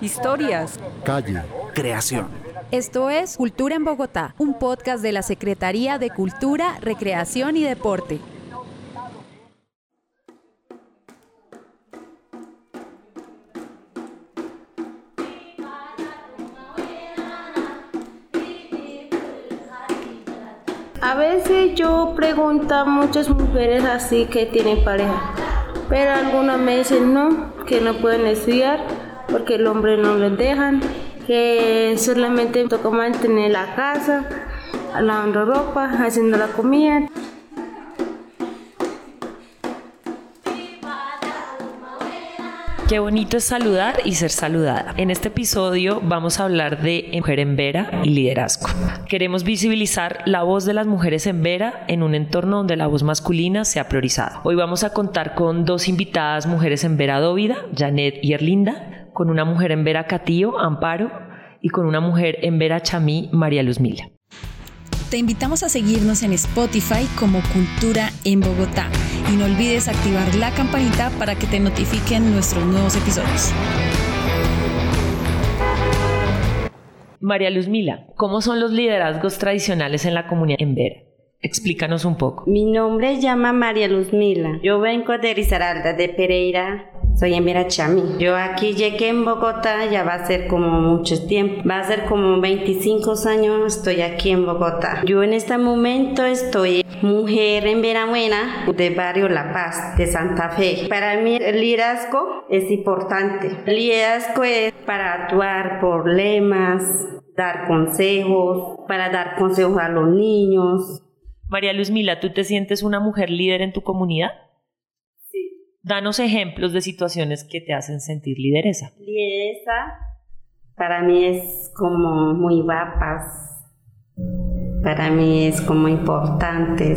Historias. Calle. Creación. Esto es Cultura en Bogotá, un podcast de la Secretaría de Cultura, Recreación y Deporte. A veces yo pregunto a muchas mujeres así que tienen pareja, pero algunas me dicen no, que no pueden estudiar porque el hombre no les dejan, que solamente toca mantener la casa, lavando ropa, haciendo la comida. Qué bonito es saludar y ser saludada. En este episodio vamos a hablar de mujer en Vera y liderazgo. Queremos visibilizar la voz de las mujeres en Vera en un entorno donde la voz masculina se ha priorizado. Hoy vamos a contar con dos invitadas mujeres en Vera Dóvida, Janet y Erlinda, con una mujer en Vera Catío, Amparo, y con una mujer en Vera Chamí, María Luz Mila. Te invitamos a seguirnos en Spotify como Cultura en Bogotá y no olvides activar la campanita para que te notifiquen nuestros nuevos episodios. María Luz Mila, ¿cómo son los liderazgos tradicionales en la comunidad en Vera? Explícanos un poco. Mi nombre se llama María Luz Mila. Yo vengo de Risaralda, de Pereira. Soy en Chami. Yo aquí llegué en Bogotá, ya va a ser como mucho tiempo. Va a ser como 25 años estoy aquí en Bogotá. Yo en este momento estoy mujer en Verabuena, de barrio La Paz, de Santa Fe. Para mí el liderazgo es importante. El liderazgo es para actuar problemas, dar consejos, para dar consejos a los niños. María Luz Mila, ¿tú te sientes una mujer líder en tu comunidad? Sí. Danos ejemplos de situaciones que te hacen sentir lideresa. Lideresa para mí es como muy guapas. Para mí es como importante.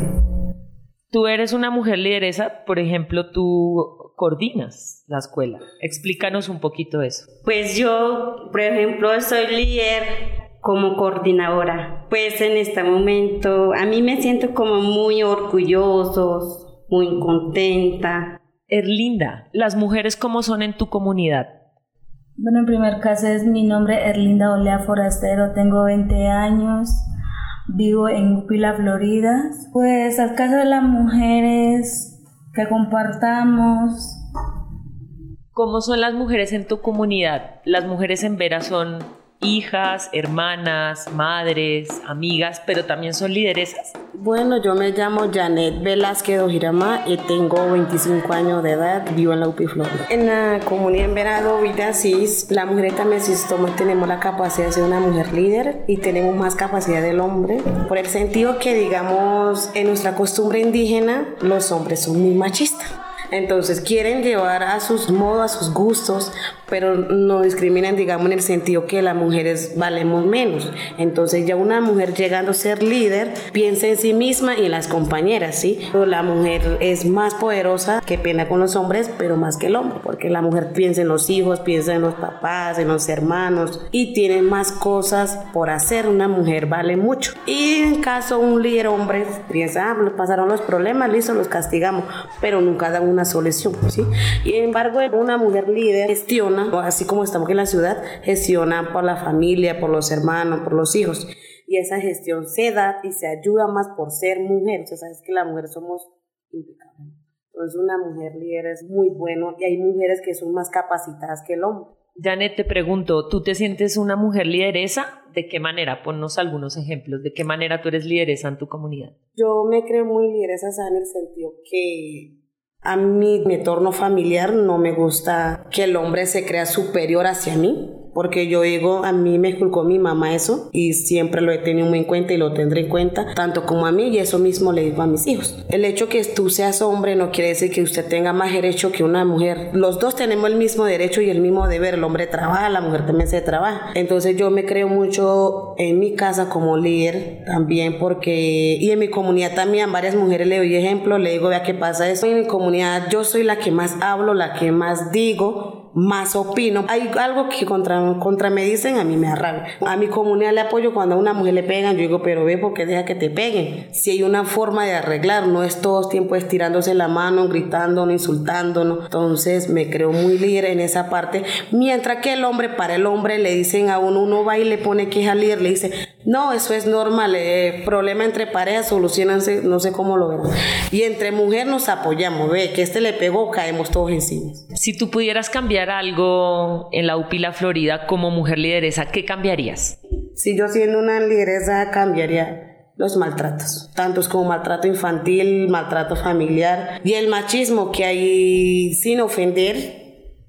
Tú eres una mujer lideresa, por ejemplo, tú coordinas la escuela. Explícanos un poquito eso. Pues yo, por ejemplo, soy líder como coordinadora. Pues en este momento a mí me siento como muy orgullosos, muy contenta. Erlinda, ¿las mujeres cómo son en tu comunidad? Bueno, en primer caso es mi nombre Erlinda Olea Forastero, tengo 20 años, vivo en Upila, Florida. Pues al caso de las mujeres que compartamos. ¿Cómo son las mujeres en tu comunidad? ¿Las mujeres en Vera son hijas, hermanas, madres, amigas, pero también son lideresas? Bueno, yo me llamo Janet Velázquez Ojirama y tengo 25 años de edad, vivo en la UPI Florida. En la comunidad en Verado, Vida CIS, la mujer también tenemos la capacidad de ser una mujer líder y tenemos más capacidad del hombre, por el sentido que, digamos, en nuestra costumbre indígena, los hombres son muy machistas. Entonces quieren llevar a sus modos, a sus gustos, pero no discriminan, digamos, en el sentido que las mujeres valemos menos. Entonces ya una mujer llegando a ser líder piensa en sí misma y en las compañeras, ¿sí? La mujer es más poderosa que pena con los hombres, pero más que el hombre, porque la mujer piensa en los hijos, piensa en los papás, en los hermanos y tiene más cosas por hacer. Una mujer vale mucho. Y en caso un líder hombre piensa, ah, pasaron los problemas, listo, los castigamos, pero nunca da una solución, ¿sí? Y embargo, una mujer líder gestiona así como estamos en la ciudad, gestiona por la familia, por los hermanos, por los hijos. Y esa gestión se da y se ayuda más por ser mujer. O sea, sabes que la mujer somos impecables. Entonces, una mujer líder es muy bueno y hay mujeres que son más capacitadas que el hombre. Janet, te pregunto, ¿tú te sientes una mujer lideresa? ¿De qué manera? Ponnos algunos ejemplos. ¿De qué manera tú eres lideresa en tu comunidad? Yo me creo muy lideresa en el sentido que a mí, mi entorno familiar, no me gusta que el hombre se crea superior hacia mí porque yo digo, a mí me esculcó mi mamá eso y siempre lo he tenido muy en cuenta y lo tendré en cuenta, tanto como a mí y eso mismo le digo a mis hijos. El hecho que tú seas hombre no quiere decir que usted tenga más derecho que una mujer. Los dos tenemos el mismo derecho y el mismo deber. El hombre trabaja, la mujer también se trabaja. Entonces yo me creo mucho en mi casa como líder también porque, y en mi comunidad también, varias mujeres le doy ejemplo, le digo, vea qué pasa eso. En mi comunidad yo soy la que más hablo, la que más digo más opino. Hay algo que contra, contra me dicen, a mí me arranca. A mi comunidad le apoyo cuando a una mujer le pegan, yo digo, pero ve porque deja que te peguen. Si hay una forma de arreglar, no es todo el tiempo estirándose la mano, gritando, insultándonos. Entonces me creo muy líder en esa parte. Mientras que el hombre, para el hombre, le dicen a uno, uno va y le pone queja líder, le dice, no, eso es normal, eh, problema entre parejas, solucionanse, no sé cómo lo ven. Y entre mujeres nos apoyamos, ve, que este le pegó, caemos todos encima. Si tú pudieras cambiar algo en la UPI La Florida como mujer lideresa, ¿qué cambiarías? Si yo siendo una lideresa cambiaría los maltratos, tantos como maltrato infantil, maltrato familiar y el machismo que hay sin ofender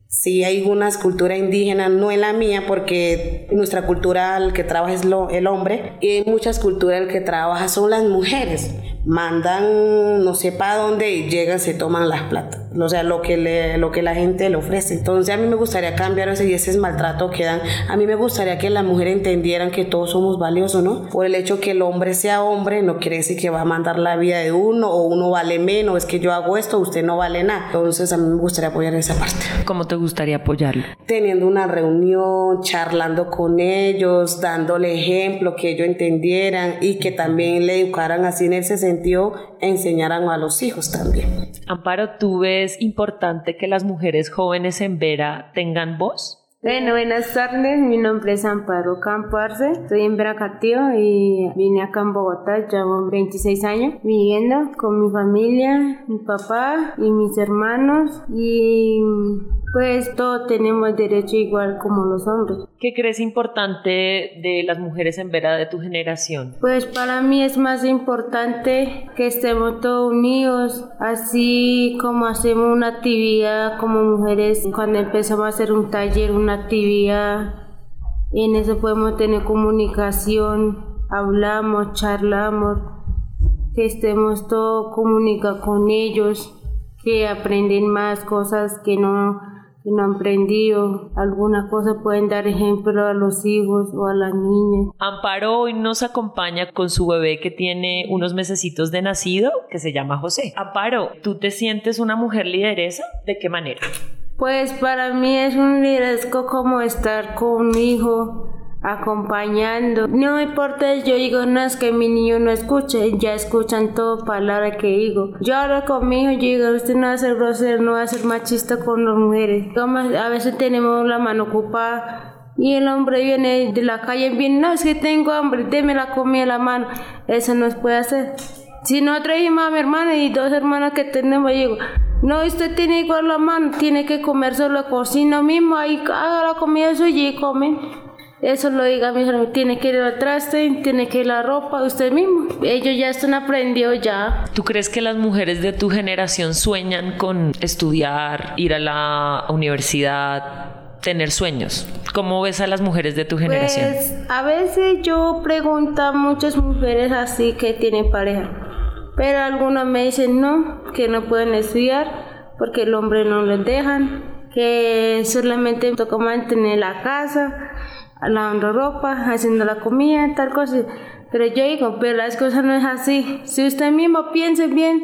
Sí, hay unas culturas indígenas, no en la mía, porque nuestra cultura el que trabaja es lo, el hombre, y hay muchas culturas el que trabaja son las mujeres. Mandan, no sé para dónde, y llegan, se toman las plata. O sea, lo que, le, lo que la gente le ofrece. Entonces, a mí me gustaría cambiar ese y ese es maltrato que dan. A mí me gustaría que las mujeres entendieran que todos somos valiosos, ¿no? Por el hecho que el hombre sea hombre, no quiere decir que va a mandar la vida de uno o uno vale menos, es que yo hago esto, usted no vale nada. Entonces, a mí me gustaría apoyar esa parte. ¿Cómo te gustaría apoyarlo? Teniendo una reunión, charlando con ellos, dándole ejemplo, que ellos entendieran y que también le educaran así en ese sentido, enseñaran a los hijos también. Amparo, ¿tú ves importante que las mujeres jóvenes en Vera tengan voz? Bueno, buenas tardes, mi nombre es Amparo Camparse, estoy en Veracatío y vine acá en Bogotá, llevo 26 años viviendo con mi familia, mi papá y mis hermanos. Y pues todos tenemos derecho igual como los hombres. ¿Qué crees importante de las mujeres en Vera de tu generación? Pues para mí es más importante que estemos todos unidos, así como hacemos una actividad como mujeres, cuando empezamos a hacer un taller, una actividad, en eso podemos tener comunicación, hablamos, charlamos, que estemos todos comunicados con ellos, que aprenden más cosas que no no han aprendido alguna cosa pueden dar ejemplo a los hijos o a las niñas. Amparo hoy nos acompaña con su bebé que tiene unos mesecitos de nacido que se llama José. Amparo, ¿tú te sientes una mujer lideresa? ¿De qué manera? Pues para mí es un liderazgo como estar con mi hijo, acompañando. No importa, yo digo, no es que mi niño no escuche, ya escuchan todo palabra que digo. Yo hablo con mi hijo, yo digo, usted no va a ser grosero, no va a ser machista con las mujeres. A veces tenemos la mano ocupada y el hombre viene de la calle, viene, no, es que tengo hambre, déme la comida en la mano. Eso no se puede hacer. Si no traemos a mi hermana y dos hermanas que tenemos, digo, no, usted tiene igual la mano, tiene que comer solo cocina mismo, ahí haga la comida suya y come. Eso lo diga mi hermano, tiene que ir al traste, tiene que ir la ropa, usted mismo. Ellos ya están aprendidos ya. ¿Tú crees que las mujeres de tu generación sueñan con estudiar, ir a la universidad, tener sueños? ¿Cómo ves a las mujeres de tu generación? Pues a veces yo pregunto a muchas mujeres así que tienen pareja, pero algunas me dicen no, que no pueden estudiar porque el hombre no les dejan, que solamente toca mantener la casa lavando ropa, haciendo la comida, tal cosa. Pero yo digo, pero las cosas no es así. Si usted mismo piense bien,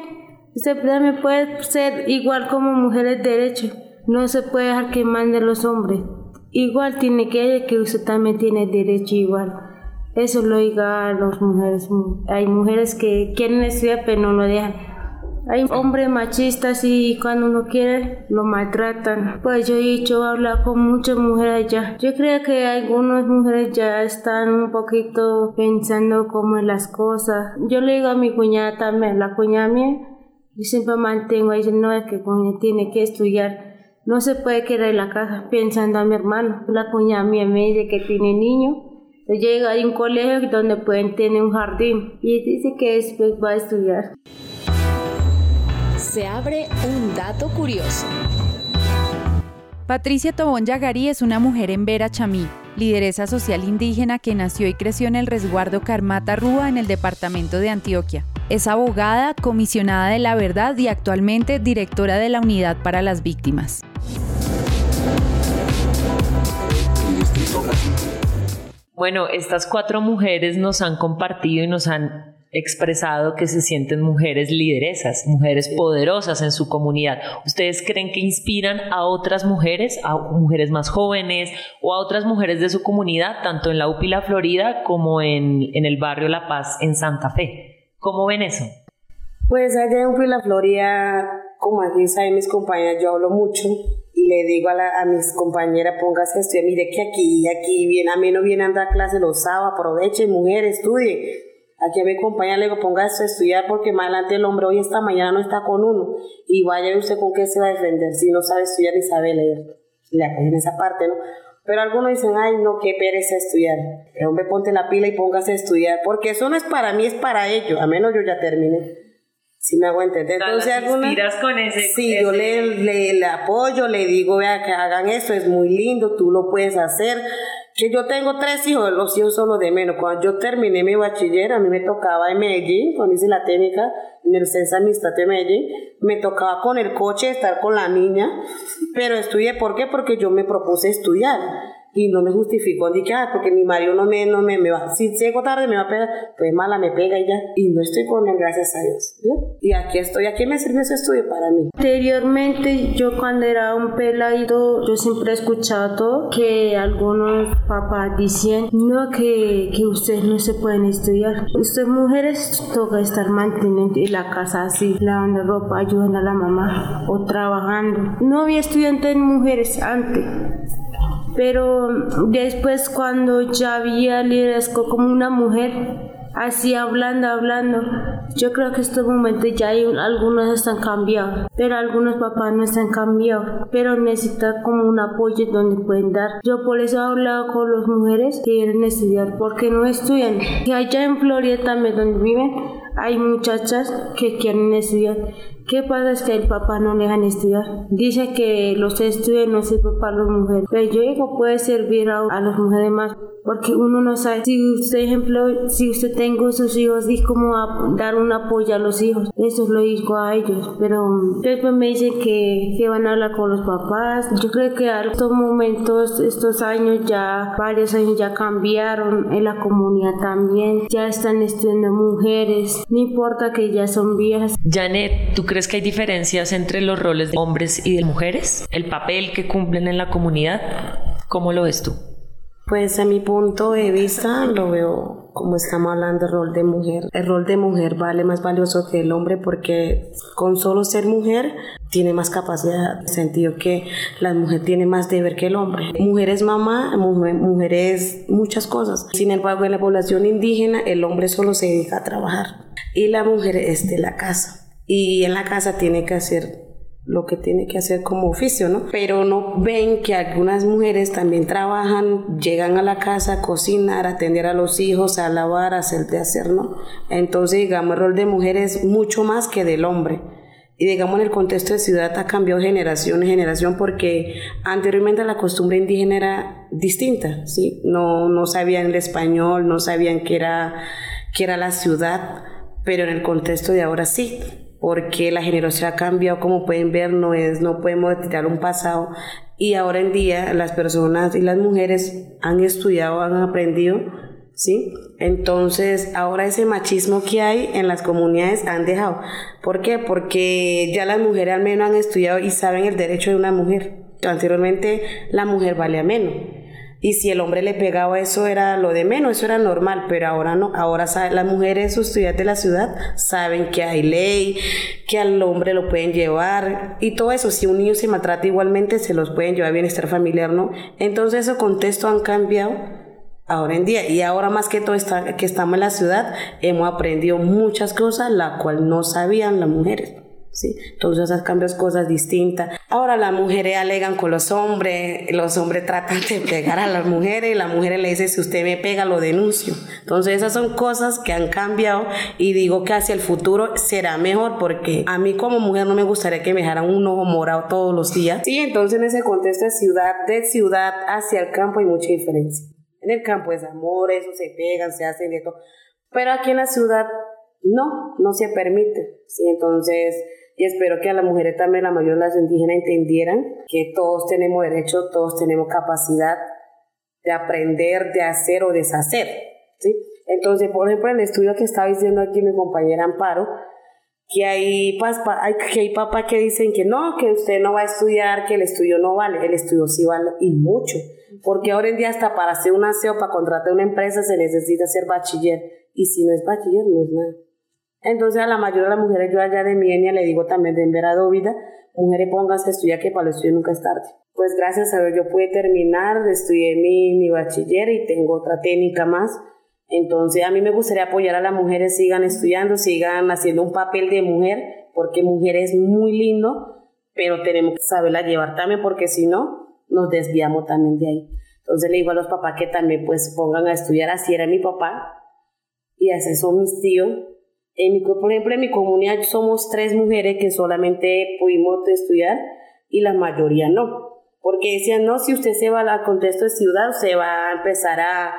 usted también puede ser igual como mujeres de derecho. No se puede dejar que manden los hombres. Igual tiene que que usted también tiene derecho igual. Eso lo diga a las mujeres. Hay mujeres que quieren estudiar pero no lo dejan. Hay hombres machistas y cuando uno quiere lo maltratan. Pues yo he dicho hablar con muchas mujeres ya. Yo creo que algunas mujeres ya están un poquito pensando como en las cosas. Yo le digo a mi cuñada también, la cuñada mía, yo siempre mantengo, dice, no es que cuñada tiene que estudiar. No se puede quedar en la casa pensando a mi hermano. La cuñada mía me dice que tiene niño. Llega a un colegio donde pueden tener un jardín y dice que después va a estudiar se abre un dato curioso. Patricia Tobón Yagarí es una mujer en Vera Chamí, lideresa social indígena que nació y creció en el resguardo Carmata Rúa en el departamento de Antioquia. Es abogada, comisionada de la verdad y actualmente directora de la Unidad para las Víctimas. Bueno, estas cuatro mujeres nos han compartido y nos han expresado que se sienten mujeres lideresas, mujeres poderosas en su comunidad. ¿Ustedes creen que inspiran a otras mujeres, a mujeres más jóvenes o a otras mujeres de su comunidad, tanto en la UPI La Florida como en, en el barrio La Paz en Santa Fe? ¿Cómo ven eso? Pues allá en UPI La Florida, como aquí saben mis compañeras, yo hablo mucho y le digo a, mis compañeras, póngase a estudiar, mire que aquí, aquí viene, a mí no viene a dar clase los sábados, aproveche, mujer, estudie. Aquí a mi compañera le digo, póngase a estudiar porque más adelante el hombre hoy esta mañana no está con uno. Y vaya usted con qué se va a defender si no sabe estudiar ni sabe leer. Le acogen esa parte, ¿no? Pero algunos dicen, ay, no, qué pereza estudiar. El hombre ponte la pila y póngase a estudiar, porque eso no es para mí, es para ellos, a menos yo ya terminé. Si me hago entender. Entonces, alguna, con ese. Sí, yo le, le, apoyo, le digo, vea, que hagan eso, es muy lindo, tú lo puedes hacer. Que yo tengo tres hijos, los hijos son los de menos. Cuando yo terminé mi bachiller, a mí me tocaba en Medellín, cuando hice la técnica en el Censo Administrativo de Medellín, me tocaba con el coche estar con la niña, pero estudié, ¿por qué? Porque yo me propuse estudiar y no me justificó, dije, ah, porque mi marido no me, no me, me va, si llego tarde me va a pegar, pues mala me pega y ya, y no estoy con él, gracias a Dios, Y aquí estoy, aquí me sirvió ese estudio para mí. Anteriormente, yo cuando era un peladito, yo siempre he escuchado que algunos papás decían, no, que, que ustedes no se pueden estudiar, ustedes mujeres toca estar manteniendo la casa así, lavando ropa, ayudando a la mamá, o trabajando. No había estudiantes mujeres antes pero después cuando ya había liderazgo como una mujer, así hablando, hablando, yo creo que estos momentos ya hay algunos están cambiados, pero algunos papás no están cambiados, pero necesitan como un apoyo donde pueden dar. Yo por eso he hablado con las mujeres que quieren estudiar, porque no estudian. Que allá en Florida también donde viven, hay muchachas que quieren estudiar ¿Qué pasa? Es que el papá no le dejan estudiar. Dice que los estudios no sirven para las mujeres. Pero yo digo, puede servir a, a las mujeres más porque uno no sabe si usted ejemplo si usted tengo sus hijos y cómo dar un apoyo a los hijos eso lo digo a ellos pero después me dicen que, que van a hablar con los papás yo creo que a estos momentos estos años ya varios años ya cambiaron en la comunidad también ya están estudiando mujeres no importa que ya son viejas Janet ¿tú crees que hay diferencias entre los roles de hombres y de mujeres el papel que cumplen en la comunidad ¿cómo lo ves tú? Pues a mi punto de vista lo veo como estamos hablando del rol de mujer. El rol de mujer vale más valioso que el hombre porque con solo ser mujer tiene más capacidad, en sentido que la mujer tiene más deber que el hombre. Mujer es mamá, mujer, es muchas cosas. Sin embargo, en la población indígena el hombre solo se dedica a trabajar y la mujer es de la casa. Y en la casa tiene que hacer lo que tiene que hacer como oficio, ¿no? Pero no ven que algunas mujeres también trabajan, llegan a la casa a cocinar, a atender a los hijos, a lavar, a hacer de hacer, ¿no? Entonces, digamos, el rol de mujer es mucho más que del hombre. Y digamos, en el contexto de ciudad ha cambiado generación en generación porque anteriormente la costumbre indígena era distinta, ¿sí? No, no sabían el español, no sabían qué era, qué era la ciudad, pero en el contexto de ahora sí porque la generación ha cambiado, como pueden ver, no, es, no podemos tirar un pasado y ahora en día las personas y las mujeres han estudiado, han aprendido, ¿sí? Entonces ahora ese machismo que hay en las comunidades han dejado. ¿Por qué? Porque ya las mujeres al menos han estudiado y saben el derecho de una mujer. Anteriormente la mujer valía menos y si el hombre le pegaba eso era lo de menos, eso era normal, pero ahora no, ahora las mujeres estudiantes de la ciudad saben que hay ley, que al hombre lo pueden llevar y todo eso, si un niño se maltrata igualmente se los pueden llevar a bienestar familiar, ¿no? Entonces esos contextos han cambiado ahora en día y ahora más que todo está, que estamos en la ciudad hemos aprendido muchas cosas la cual no sabían las mujeres. ¿Sí? Entonces esas cambios cosas distintas. Ahora las mujeres alegan con los hombres, los hombres tratan de pegar a las mujeres y las mujeres le dicen si usted me pega lo denuncio. Entonces esas son cosas que han cambiado y digo que hacia el futuro será mejor porque a mí como mujer no me gustaría que me dejaran un ojo morado todos los días. Sí, entonces en ese contexto de ciudad, de ciudad hacia el campo hay mucha diferencia. En el campo es amor, eso se pegan, se hacen esto. Pero aquí en la ciudad no, no se permite. Sí, entonces y espero que a las mujeres también, la mayoría de las indígenas entendieran que todos tenemos derecho, todos tenemos capacidad de aprender, de hacer o deshacer. ¿sí? Entonces, por ejemplo, en el estudio que estaba diciendo aquí mi compañera Amparo, que hay, hay, que hay papás que dicen que no, que usted no va a estudiar, que el estudio no vale. El estudio sí vale y mucho. Porque ahora en día hasta para hacer un aseo, para contratar una empresa se necesita ser bachiller. Y si no es bachiller, no es nada. Entonces a la mayoría de las mujeres, yo allá de mi le digo también de Envera Dóvida, mujeres pónganse a estudiar que para el estudio nunca es tarde. Pues gracias a Dios yo pude terminar, estudié mi, mi bachiller y tengo otra técnica más entonces, a mí me gustaría apoyar a las mujeres, sigan estudiando, sigan haciendo un papel de mujer, porque mujer es muy lindo, pero tenemos que saberla llevar también, porque si no, nos desviamos también de ahí. Entonces, le digo a los papás que también pues pongan a estudiar, así era mi papá, y así son mis tíos. En mi, por ejemplo, en mi comunidad somos tres mujeres que solamente pudimos estudiar y la mayoría no. Porque decían, no, si usted se va al contexto de ciudad, se va a empezar a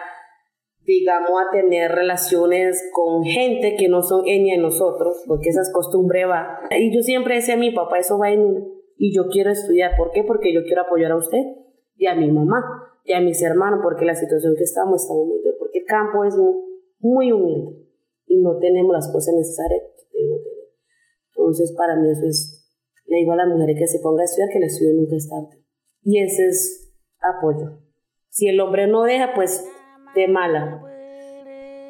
digamos, a tener relaciones con gente que no son ella de nosotros, porque esa costumbre va. Y yo siempre decía a mi papá, eso va en uno. Y yo quiero estudiar. ¿Por qué? Porque yo quiero apoyar a usted y a mi mamá y a mis hermanos, porque la situación que estamos está humilde, porque el campo es muy, humilde y no tenemos las cosas necesarias que. Entonces, para mí eso es, le digo a la mujer que se ponga a estudiar, que el estudio nunca es tarde. Y ese es apoyo. Si el hombre no deja, pues de mala.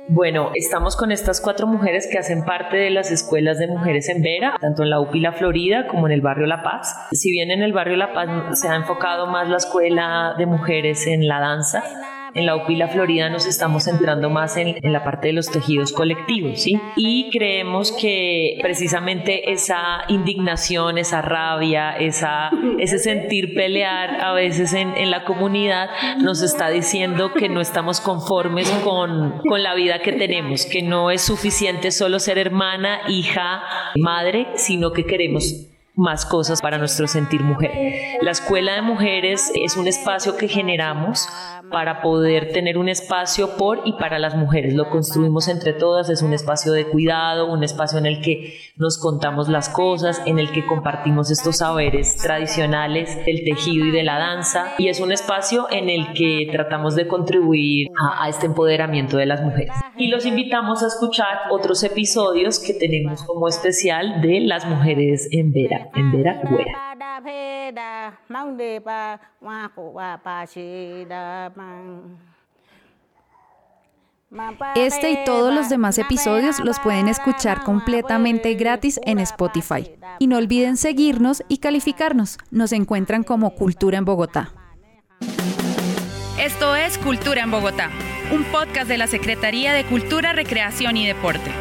Bueno, estamos con estas cuatro mujeres que hacen parte de las escuelas de mujeres en Vera, tanto en la UPI La Florida como en el barrio La Paz. Si bien en el barrio La Paz se ha enfocado más la escuela de mujeres en la danza, en la UPI La Florida nos estamos centrando más en, la parte de los tejidos colectivos, ¿sí? Y creemos que precisamente esa indignación, esa rabia, esa, ese sentir pelear a veces en, en la comunidad nos está diciendo que no estamos conformes con, con la vida que tenemos, que no es suficiente solo ser hermana, hija, madre, sino que queremos más cosas para nuestro sentir mujer. La Escuela de Mujeres es un espacio que generamos para poder tener un espacio por y para las mujeres. Lo construimos entre todas, es un espacio de cuidado, un espacio en el que nos contamos las cosas, en el que compartimos estos saberes tradicionales del tejido y de la danza y es un espacio en el que tratamos de contribuir a, este empoderamiento de las mujeres. Y los invitamos a escuchar otros episodios que tenemos como especial de las mujeres en Vera, en Vera Güera. Este y todos los demás episodios los pueden escuchar completamente gratis en Spotify. Y no olviden seguirnos y calificarnos. Nos encuentran como Cultura en Bogotá. Esto es Cultura en Bogotá, un podcast de la Secretaría de Cultura, Recreación y Deporte.